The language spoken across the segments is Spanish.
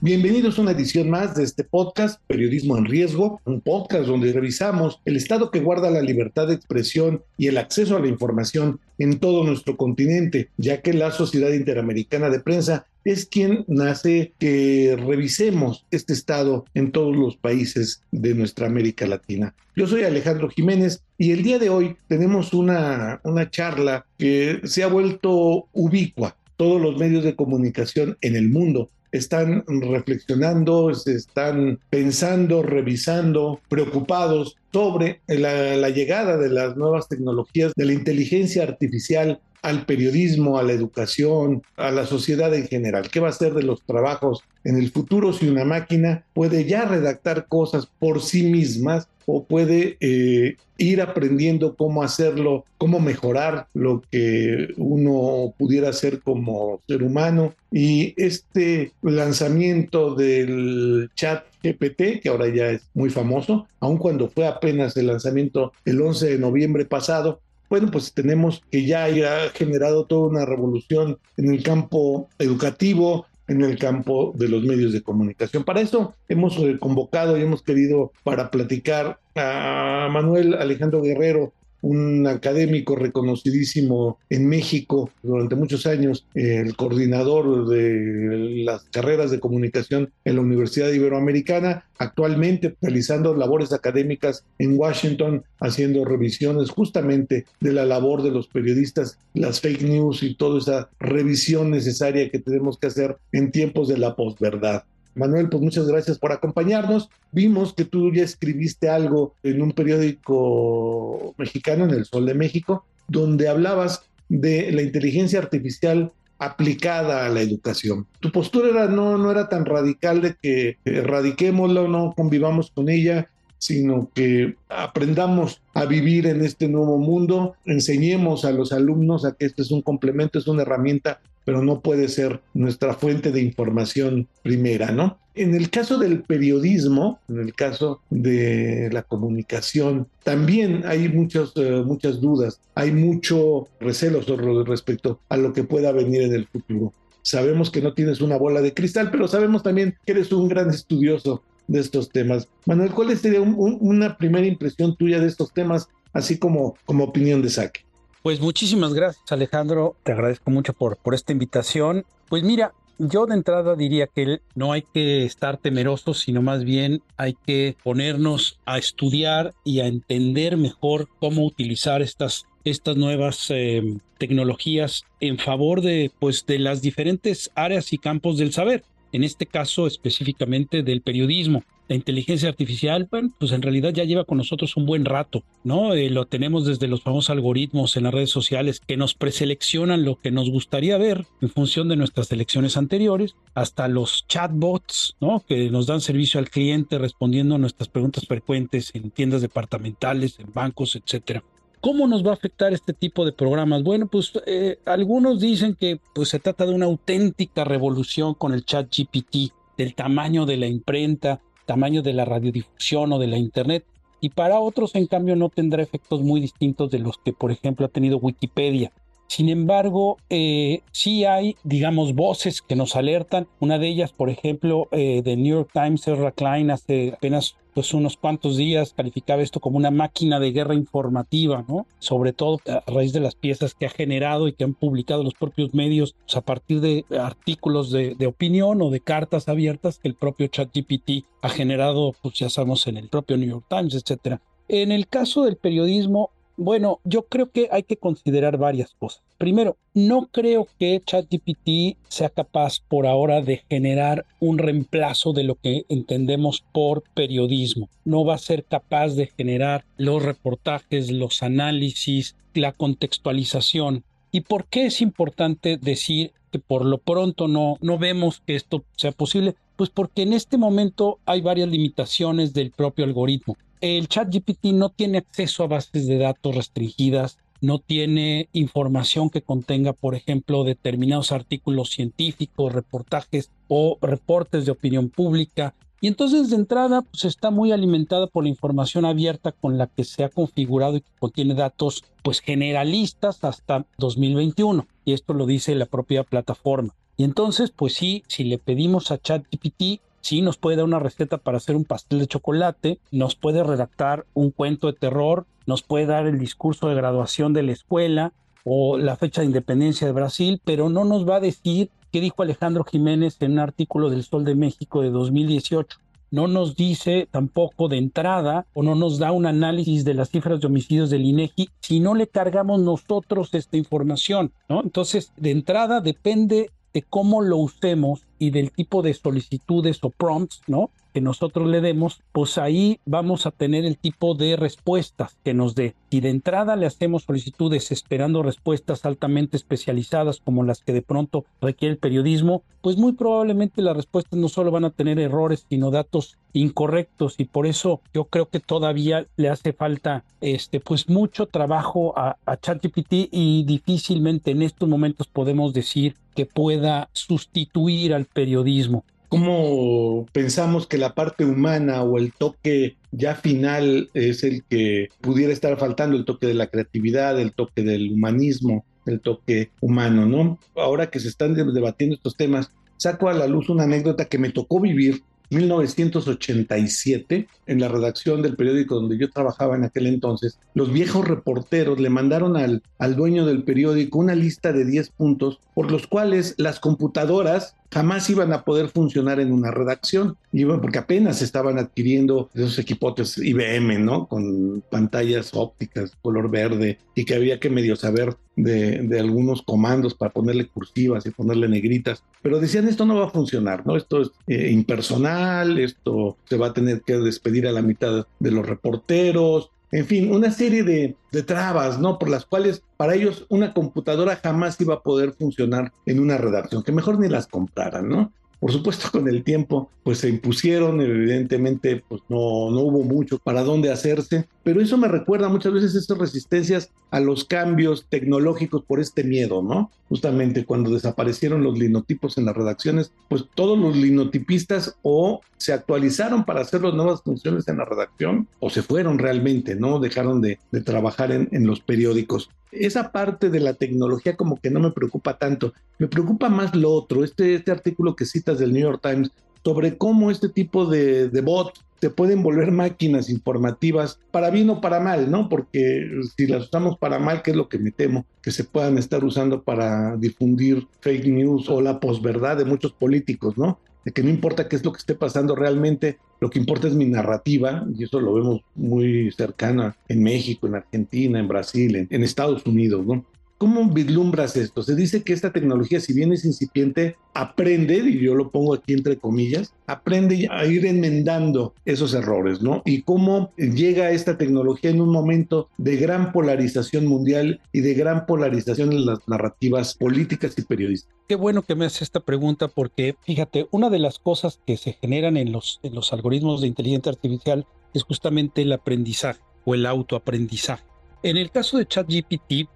Bienvenidos a una edición más de este podcast, Periodismo en Riesgo, un podcast donde revisamos el estado que guarda la libertad de expresión y el acceso a la información en todo nuestro continente, ya que la Sociedad Interamericana de Prensa es quien nace que revisemos este estado en todos los países de nuestra América Latina. Yo soy Alejandro Jiménez y el día de hoy tenemos una, una charla que se ha vuelto ubicua. Todos los medios de comunicación en el mundo están reflexionando, se están pensando, revisando, preocupados sobre la, la, llegada de las nuevas tecnologías, de la inteligencia artificial al periodismo, a la educación, a la sociedad en general. ¿Qué va a ser de los trabajos en el futuro si una máquina puede ya redactar cosas por sí mismas o puede eh, ir aprendiendo cómo hacerlo, cómo mejorar lo que uno pudiera hacer como ser humano. Y este lanzamiento del chat GPT, que ahora ya es muy famoso, aun cuando fue apenas el lanzamiento el 11 de noviembre pasado, bueno, pues tenemos que ya haya generado toda una revolución en el campo educativo, en el campo de los medios de comunicación. Para eso hemos eh, convocado y hemos querido para platicar a Manuel Alejandro Guerrero, un académico reconocidísimo en México durante muchos años, el coordinador de las carreras de comunicación en la Universidad Iberoamericana, actualmente realizando labores académicas en Washington, haciendo revisiones justamente de la labor de los periodistas, las fake news y toda esa revisión necesaria que tenemos que hacer en tiempos de la posverdad. Manuel, pues muchas gracias por acompañarnos. Vimos que tú ya escribiste algo en un periódico mexicano, en El Sol de México, donde hablabas de la inteligencia artificial aplicada a la educación. Tu postura era, no, no era tan radical de que erradiquémosla no convivamos con ella, sino que aprendamos a vivir en este nuevo mundo, enseñemos a los alumnos a que este es un complemento, es una herramienta, pero no puede ser nuestra fuente de información primera, ¿no? En el caso del periodismo, en el caso de la comunicación, también hay muchas, uh, muchas dudas, hay mucho recelo respecto a lo que pueda venir en el futuro. Sabemos que no tienes una bola de cristal, pero sabemos también que eres un gran estudioso de estos temas. Manuel, ¿cuál sería un, un, una primera impresión tuya de estos temas, así como, como opinión de saque? Pues muchísimas gracias, Alejandro. Te agradezco mucho por, por esta invitación. Pues mira, yo de entrada diría que no hay que estar temerosos, sino más bien hay que ponernos a estudiar y a entender mejor cómo utilizar estas, estas nuevas eh, tecnologías en favor de, pues, de las diferentes áreas y campos del saber en este caso específicamente del periodismo. La inteligencia artificial, pues en realidad ya lleva con nosotros un buen rato, ¿no? Eh, lo tenemos desde los famosos algoritmos en las redes sociales que nos preseleccionan lo que nos gustaría ver en función de nuestras elecciones anteriores, hasta los chatbots, ¿no? Que nos dan servicio al cliente respondiendo a nuestras preguntas frecuentes en tiendas departamentales, en bancos, etcétera. ¿Cómo nos va a afectar este tipo de programas? Bueno, pues eh, algunos dicen que pues, se trata de una auténtica revolución con el chat GPT, del tamaño de la imprenta, tamaño de la radiodifusión o de la Internet. Y para otros, en cambio, no tendrá efectos muy distintos de los que, por ejemplo, ha tenido Wikipedia. Sin embargo, eh, sí hay, digamos, voces que nos alertan. Una de ellas, por ejemplo, eh, de New York Times, Ezra Klein, hace apenas pues unos cuantos días calificaba esto como una máquina de guerra informativa, ¿no? Sobre todo a raíz de las piezas que ha generado y que han publicado los propios medios a partir de artículos de, de, opinión o de cartas abiertas que el propio ChatGPT ha generado, pues ya sabemos, en el propio New York Times, etcétera. En el caso del periodismo, Bueno, yo creo que hay que considerar varias cosas. Primero, no creo que ChatGPT sea capaz por ahora de generar un reemplazo de lo que entendemos por periodismo. No va a ser capaz de generar los reportajes, los análisis, la contextualización. ¿Y por qué es importante decir que por lo pronto no, no vemos que esto sea posible? Pues porque en este momento hay varias limitaciones del propio algoritmo el chat GPT no tiene acceso a bases de datos restringidas, no tiene información que contenga, por ejemplo, determinados artículos científicos, reportajes o reportes de opinión pública. Y entonces de entrada pues está muy alimentada por la información abierta con la que se ha configurado y que contiene datos pues generalistas hasta 2021. Y esto lo dice la propia plataforma. Y entonces pues sí, si le pedimos a ChatGPT sí nos puede dar una receta para hacer un pastel de chocolate, nos puede redactar un cuento de terror, nos puede dar el discurso de graduación de la escuela o la fecha de independencia de Brasil, pero no nos va a decir qué dijo Alejandro Jiménez en un artículo del Sol de México de 2018 no nos dice tampoco de entrada o no nos da un análisis de las cifras de homicidios del INEGI si no le cargamos nosotros esta información, ¿no? Entonces, de entrada depende de cómo lo usemos y del tipo de solicitudes o prompts, ¿no? Que nosotros le demos, pues ahí vamos a tener el tipo de respuestas que nos dé. Si de entrada le hacemos solicitudes esperando respuestas altamente especializadas como las que de pronto requiere el periodismo, pues muy probablemente las respuestas no solo van a tener errores, sino datos incorrectos y por eso yo creo que todavía le hace falta este pues mucho trabajo a, a ChatGPT y difícilmente en estos momentos podemos decir que pueda sustituir al periodismo. ¿Cómo pensamos que la parte humana o el toque ya final es el que pudiera estar faltando, el toque de la creatividad, el toque del humanismo, el toque humano, ¿no? Ahora que se están debatiendo estos temas, saco a la luz una anécdota que me tocó vivir 1987, en la redacción del periódico donde yo trabajaba en aquel entonces, los viejos reporteros le mandaron al, al dueño del periódico una lista de 10 puntos por los cuales las computadoras jamás iban a poder funcionar en una redacción, porque apenas estaban adquiriendo esos equipos IBM, ¿no? Con pantallas ópticas, color verde, y que había que medio saber de, algunos comandos para ponerle cursivas y ponerle negritas, pero decían esto no va a funcionar, ¿no? Esto es eh, impersonal, esto se va a tener que despedir a la mitad de los reporteros, en fin, una serie de, de, trabas, ¿no? Por las cuales para ellos una computadora jamás iba a poder funcionar en una redacción, que mejor ni las compraran, ¿no? Por supuesto, con el tiempo, pues se impusieron, evidentemente, pues no, no hubo mucho para dónde hacerse, pero eso me recuerda muchas veces estas resistencias a los cambios tecnológicos por este miedo, ¿no? Justamente cuando desaparecieron los linotipos en las redacciones, pues todos los linotipistas o se actualizaron para hacer las nuevas funciones en la redacción o se fueron realmente, ¿no? Dejaron de, de trabajar en, en los periódicos esa parte de la tecnología como que no me preocupa tanto. Me preocupa más lo otro, este, este artículo que del New York Times sobre cómo este tipo de, de bots se pueden volver máquinas informativas para bien o para mal, ¿no? Porque si las usamos para mal, que es lo que me temo, que se puedan estar usando para difundir fake news o la posverdad de muchos políticos, ¿no? de que no importa qué es lo que esté pasando realmente, lo que importa es mi narrativa, y eso lo vemos muy cercana en México, en Argentina, en Brasil, en, en Estados Unidos, ¿no? ¿Cómo vislumbras esto? Se dice que esta tecnología, si bien es incipiente, aprende, y yo lo pongo aquí entre comillas, aprende a ir enmendando esos errores, ¿no? Y cómo llega esta tecnología en un momento de gran polarización mundial y de gran polarización en las narrativas políticas y periodísticas. Qué bueno que me haces esta pregunta porque, fíjate, una de las cosas que se generan en los, en los algoritmos de inteligencia artificial es justamente el aprendizaje o el autoaprendizaje. En el caso de ChatGPT,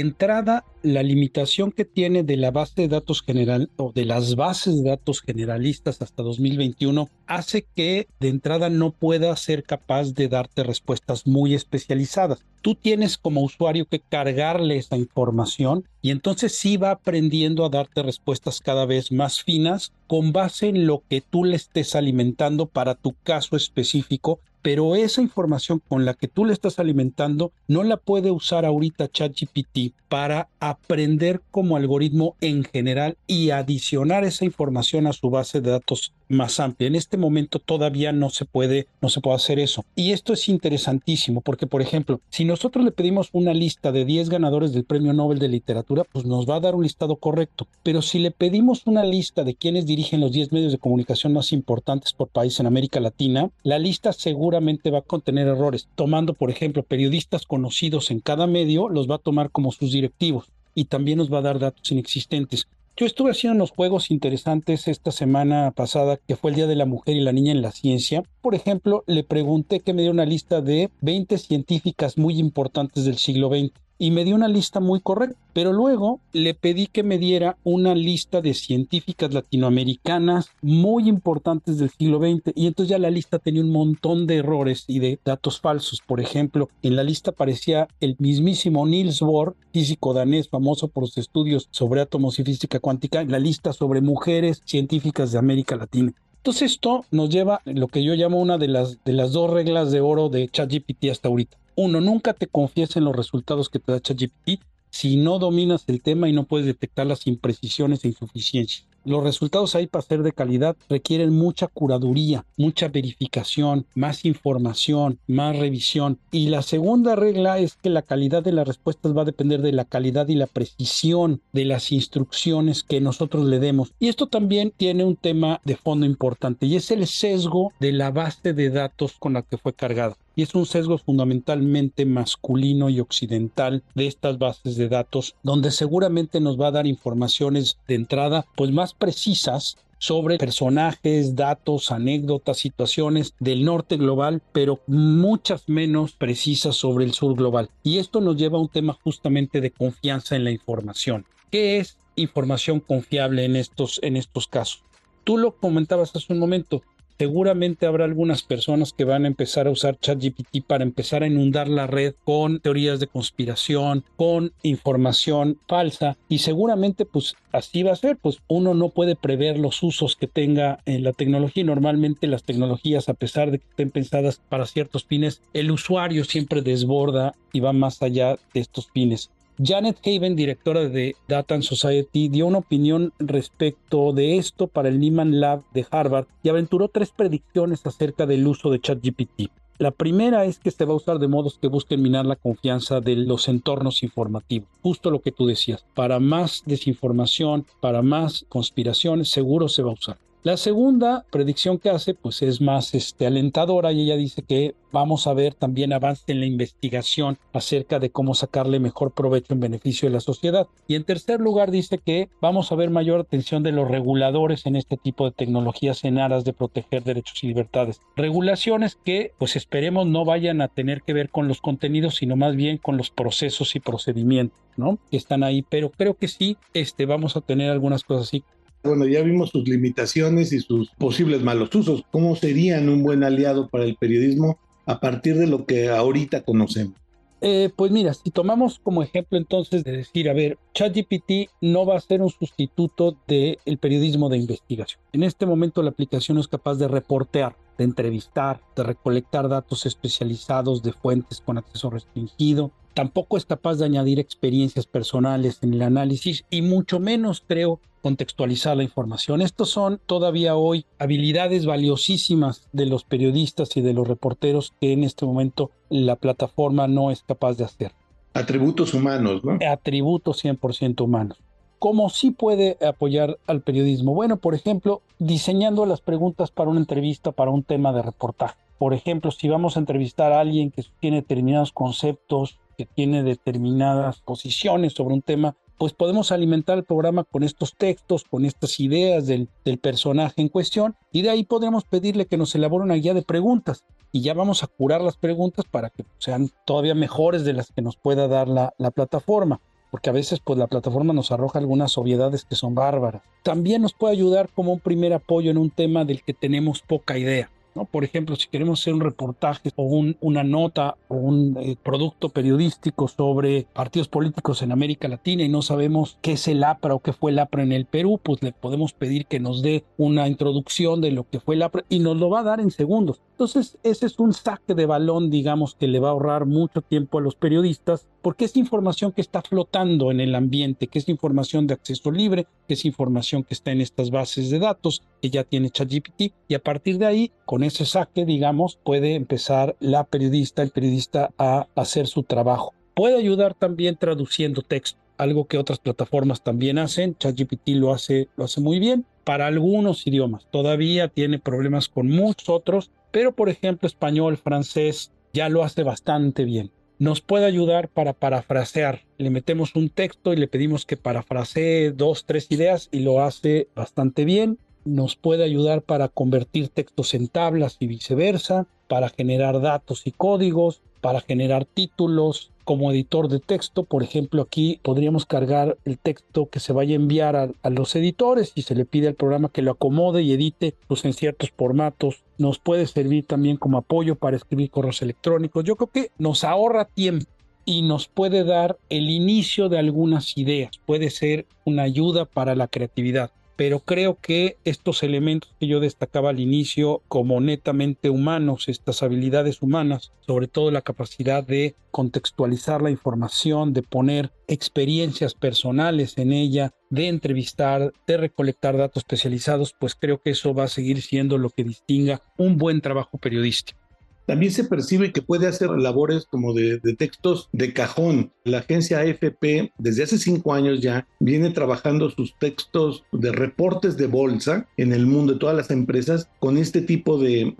entrada, la limitación que tiene de la base de datos general o de las bases de datos generalistas hasta 2021 hace que de entrada no pueda ser capaz de darte respuestas muy especializadas. Tú tienes como usuario que cargarle esa información y entonces sí va aprendiendo a darte respuestas cada vez más finas con base en lo que tú le estés alimentando para tu caso específico pero esa información con la que tú le estás alimentando no la puede usar ahorita ChatGPT para aprender como algoritmo en general y adicionar esa información a su base de datos más amplia. En este momento todavía no se puede no se puede hacer eso. Y esto es interesantísimo porque por ejemplo, si nosotros le pedimos una lista de 10 ganadores del Premio Nobel de Literatura, pues nos va a dar un listado correcto. Pero si le pedimos una lista de quienes dirigen los 10 medios de comunicación más importantes por país en América Latina, la lista seguramente va a contener errores. Tomando, por ejemplo, periodistas conocidos en cada medio, los va a tomar como sus directivos y también nos va a dar datos inexistentes. Yo estuve haciendo unos juegos interesantes esta semana pasada, que fue el Día de la Mujer y la Niña en la Ciencia. Por ejemplo, le pregunté que me diera una lista de 20 científicas muy importantes del siglo XX y me dio una lista muy correcta. Pero luego le pedí que me diera una lista de científicas latinoamericanas muy importantes del siglo XX y entonces ya la lista tenía un montón de errores y de datos falsos. Por ejemplo, en la lista aparecía el mismísimo Niels Bohr, físico danés famoso por sus estudios sobre átomos y física cuántica, en la lista sobre mujeres científicas de América Latina. Entonces esto nos lleva a lo que yo llamo una de las, de las dos reglas de oro de ChatGPT hasta ahorita uno, nunca te confíes en los resultados que te da ChatGPT si no dominas el tema y no puedes detectar las imprecisiones e insuficiencias. Los resultados ahí para ser de calidad requieren mucha curaduría, mucha verificación, más información, más revisión. Y la segunda regla es que la calidad de las respuestas va a depender de la calidad y la precisión de las instrucciones que nosotros le demos. Y esto también tiene un tema de fondo importante y es el sesgo de la base de datos con la que fue cargada y es un sesgo fundamentalmente masculino y occidental de estas bases de datos, donde seguramente nos va a dar informaciones de entrada pues más precisas sobre personajes, datos, anécdotas, situaciones del norte global, pero muchas menos precisas sobre el sur global. Y esto nos lleva a un tema justamente de confianza en la información. ¿Qué es información confiable en estos, en estos casos? Tú lo comentabas hace un momento, seguramente habrá algunas personas que van a empezar a usar ChatGPT para empezar a inundar la red con teorías de conspiración, con información falsa y seguramente pues así va a ser, pues uno no puede prever los usos que tenga en la tecnología normalmente las tecnologías a pesar de que estén pensadas para ciertos fines, el usuario siempre desborda y va más allá de estos fines. Janet Haven, directora de Data and Society, dio una opinión respecto de esto para el Nieman Lab de Harvard y aventuró tres predicciones acerca del uso de ChatGPT. La primera es que se va a usar de modos que busquen minar la confianza de los entornos informativos. Justo lo que tú decías. Para más desinformación, para más conspiraciones, seguro se va a usar. La segunda predicción que hace pues es más este, alentadora y ella dice que vamos a ver también avance en la investigación acerca de cómo sacarle mejor provecho en beneficio de la sociedad. Y en tercer lugar dice que vamos a ver mayor atención de los reguladores en este tipo de tecnologías en aras de proteger derechos y libertades. Regulaciones que pues esperemos no vayan a tener que ver con los contenidos, sino más bien con los procesos y procedimientos, ¿no? Que están ahí, pero creo que sí este, vamos a tener algunas cosas así bueno, ya vimos sus limitaciones y sus posibles malos usos. ¿Cómo serían un buen aliado para el periodismo a partir de lo que ahorita conocemos? Eh, pues mira, si tomamos como ejemplo entonces de decir, a ver, ChatGPT no va a ser un sustituto del periodismo de investigación. En este momento la aplicación es capaz de reportear, de entrevistar, de recolectar datos especializados de fuentes con acceso restringido, tampoco es capaz de añadir experiencias personales en el análisis y mucho menos creo contextualizar la información. Estos son todavía hoy habilidades valiosísimas de los periodistas y de los reporteros que en este momento la plataforma no es capaz de hacer. Atributos humanos, ¿no? Atributos 100% humanos. ¿Cómo sí puede apoyar al periodismo? Bueno, por ejemplo, diseñando las preguntas para una entrevista, para un tema de reportaje. Por ejemplo, si vamos a entrevistar a alguien que tiene determinados conceptos que tiene determinadas posiciones sobre un tema, pues podemos alimentar el programa con estos textos, con estas ideas del, personaje en cuestión, y de ahí podremos pedirle que nos elabore una guía de preguntas. Y ya vamos a curar las preguntas para que sean todavía mejores de las que nos pueda dar la, la plataforma porque a veces pues la plataforma nos arroja algunas obviedades que son bárbaras. También nos puede ayudar como un primer apoyo en un tema del que tenemos poca idea. Por ejemplo, si queremos hacer un reportaje o una nota o un eh, producto periodístico sobre partidos políticos en América Latina y no sabemos qué es el APRA o qué fue el APRA en el Perú, pues le podemos pedir que nos dé una introducción de lo que fue el APRA y nos lo va a dar en segundos. Entonces, ese es un saque de balón, digamos, que le va a ahorrar mucho tiempo a los periodistas, porque es información que está flotando en el ambiente, que es información de acceso libre, que es información que está en estas bases de datos, que ya tiene ChatGPT, y a partir de ahí, con ese saque, digamos, puede empezar la periodista, el periodista a hacer su trabajo. Puede ayudar también traduciendo texto, algo que otras plataformas también hacen. ChatGPT lo hace, lo hace muy bien para algunos idiomas. Todavía tiene problemas con muchos otros, pero por ejemplo español, francés, ya lo hace bastante bien. Nos puede ayudar para parafrasear. Le metemos un texto y le pedimos que parafrasee dos, tres ideas y lo hace bastante bien. Nos puede ayudar para convertir textos en tablas y viceversa, para generar datos y códigos, para generar títulos, como editor de texto. Por ejemplo, aquí podríamos cargar el texto que se vaya a enviar a, los editores y se le pide al programa que lo acomode y edite pues, en ciertos formatos. Nos puede servir también como apoyo para escribir correos electrónicos. Yo creo que nos ahorra tiempo y nos puede dar el inicio de algunas ideas. Puede ser una ayuda para la creatividad pero creo que estos elementos que yo destacaba al inicio como netamente humanos, estas habilidades humanas, sobre todo la capacidad de contextualizar la información, de poner experiencias personales en ella, de entrevistar, de recolectar datos especializados, pues creo que eso va a seguir siendo lo que distinga un buen trabajo periodístico. También se percibe que puede hacer labores como de, textos de cajón. La agencia AFP desde hace cinco años ya viene trabajando sus textos de reportes de bolsa en el mundo de todas las empresas con este tipo de,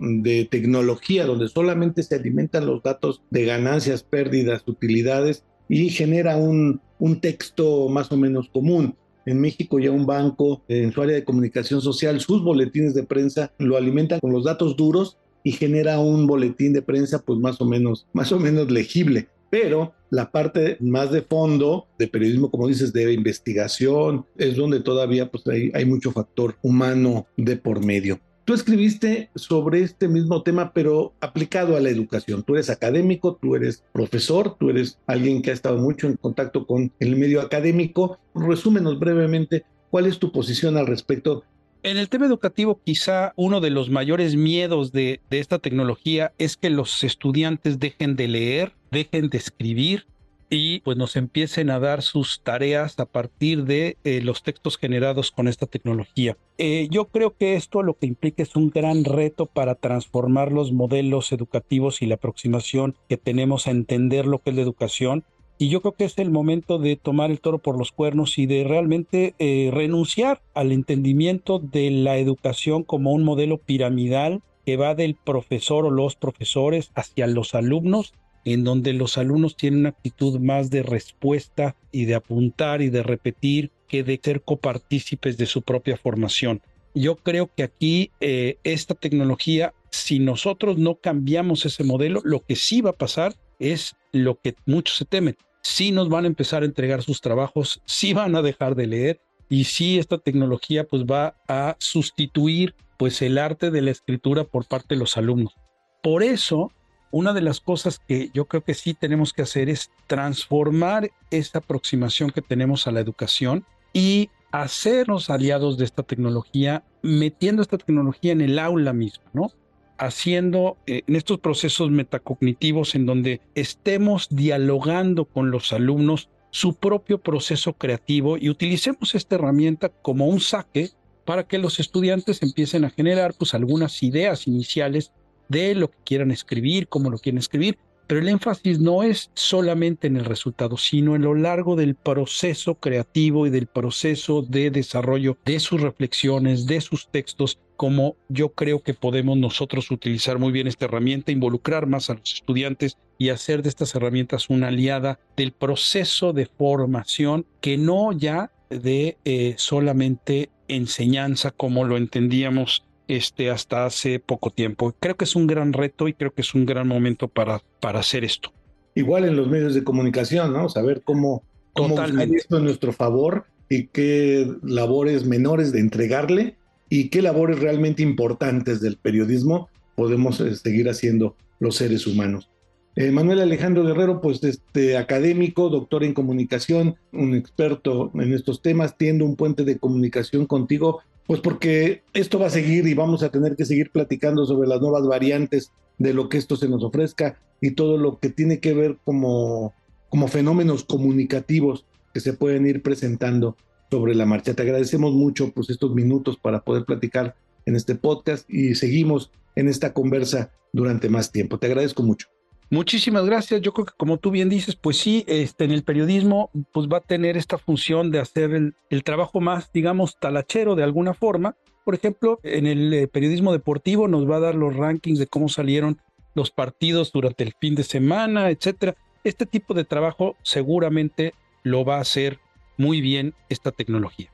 tecnología donde solamente se alimentan los datos de ganancias, pérdidas, utilidades y genera un texto más o menos común. En México ya un banco en su área de comunicación social, sus boletines de prensa lo alimentan con los datos duros y genera un boletín de prensa pues más o menos, más o menos legible. Pero la parte más de fondo de periodismo, como dices, de investigación, es donde todavía pues hay, hay mucho factor humano de por medio. Tú escribiste sobre este mismo tema, pero aplicado a la educación. Tú eres académico, tú eres profesor, tú eres alguien que ha estado mucho en contacto con el medio académico. Resúmenos brevemente cuál es tu posición al respecto en el tema educativo, quizá uno de los mayores miedos de, esta tecnología es que los estudiantes dejen de leer, dejen de escribir y pues nos empiecen a dar sus tareas a partir de eh, los textos generados con esta tecnología. Eh, yo creo que esto lo que implica es un gran reto para transformar los modelos educativos y la aproximación que tenemos a entender lo que es la educación y yo creo que es el momento de tomar el toro por los cuernos y de realmente eh, renunciar al entendimiento de la educación como un modelo piramidal que va del profesor o los profesores hacia los alumnos, en donde los alumnos tienen una actitud más de respuesta y de apuntar y de repetir que de ser copartícipes de su propia formación. Yo creo que aquí eh, esta tecnología, si nosotros no cambiamos ese modelo, lo que sí va a pasar es lo que muchos se temen. Si nos van a empezar a entregar sus trabajos, si van a dejar de leer y si esta tecnología pues va a sustituir pues el arte de la escritura por parte de los alumnos. Por eso, una de las cosas que yo creo que sí tenemos que hacer es transformar esta aproximación que tenemos a la educación y hacernos aliados de esta tecnología, metiendo esta tecnología en el aula misma, ¿no? Haciendo eh, en estos procesos metacognitivos en donde estemos dialogando con los alumnos su propio proceso creativo y utilicemos esta herramienta como un saque para que los estudiantes empiecen a generar pues algunas ideas iniciales de lo que quieran escribir, cómo lo quieren escribir, pero el énfasis no es solamente en el resultado, sino en lo largo del proceso creativo y del proceso de desarrollo de sus reflexiones, de sus textos, como yo creo que podemos nosotros utilizar muy bien esta herramienta, involucrar más a los estudiantes y hacer de estas herramientas una aliada del proceso de formación que no ya de eh, solamente enseñanza como lo entendíamos este, hasta hace poco tiempo. Creo que es un gran reto y creo que es un gran momento para, para hacer esto. Igual en los medios de comunicación, ¿no? Saber cómo, cómo esto en nuestro favor y qué labores menores de entregarle y qué labores realmente importantes del periodismo podemos eh, seguir haciendo los seres humanos. Eh, Manuel Alejandro Guerrero, pues este académico, doctor en comunicación, un experto en estos temas, tiendo un puente de comunicación contigo Pues porque esto va a seguir y vamos a tener que seguir platicando sobre las nuevas variantes de lo que esto se nos ofrezca y todo lo que tiene que ver como, como fenómenos comunicativos que se pueden ir presentando sobre la marcha. Te agradecemos mucho pues estos minutos para poder platicar en este podcast y seguimos en esta conversa durante más tiempo. Te agradezco mucho. Muchísimas gracias. Yo creo que como tú bien dices, pues sí, este, en el periodismo pues va a tener esta función de hacer el, trabajo más, digamos, talachero de alguna forma. Por ejemplo, en el eh, periodismo deportivo nos va a dar los rankings de cómo salieron los partidos durante el fin de semana, etcétera. Este tipo de trabajo seguramente lo va a hacer muy bien esta tecnología.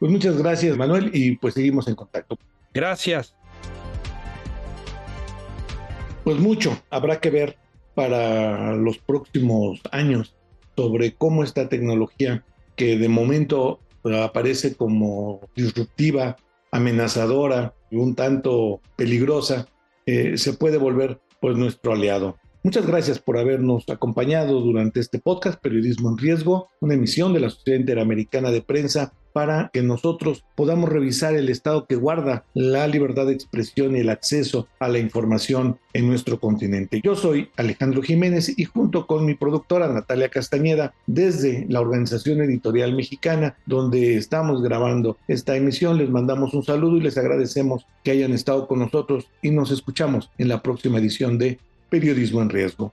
Pues muchas gracias, Manuel, y pues seguimos en contacto. Gracias. Pues mucho habrá que ver para los próximos años sobre cómo esta tecnología que de momento aparece como disruptiva, amenazadora y un tanto peligrosa, eh, se puede volver pues nuestro aliado. Muchas gracias por habernos acompañado durante este podcast Periodismo en Riesgo, una emisión de la Sociedad Interamericana de Prensa para que nosotros podamos revisar el estado que guarda la libertad de expresión y el acceso a la información en nuestro continente. Yo soy Alejandro Jiménez y junto con mi productora Natalia Castañeda desde la Organización Editorial Mexicana donde estamos grabando esta emisión les mandamos un saludo y les agradecemos que hayan estado con nosotros y nos escuchamos en la próxima edición de Periodismo en Riesgo.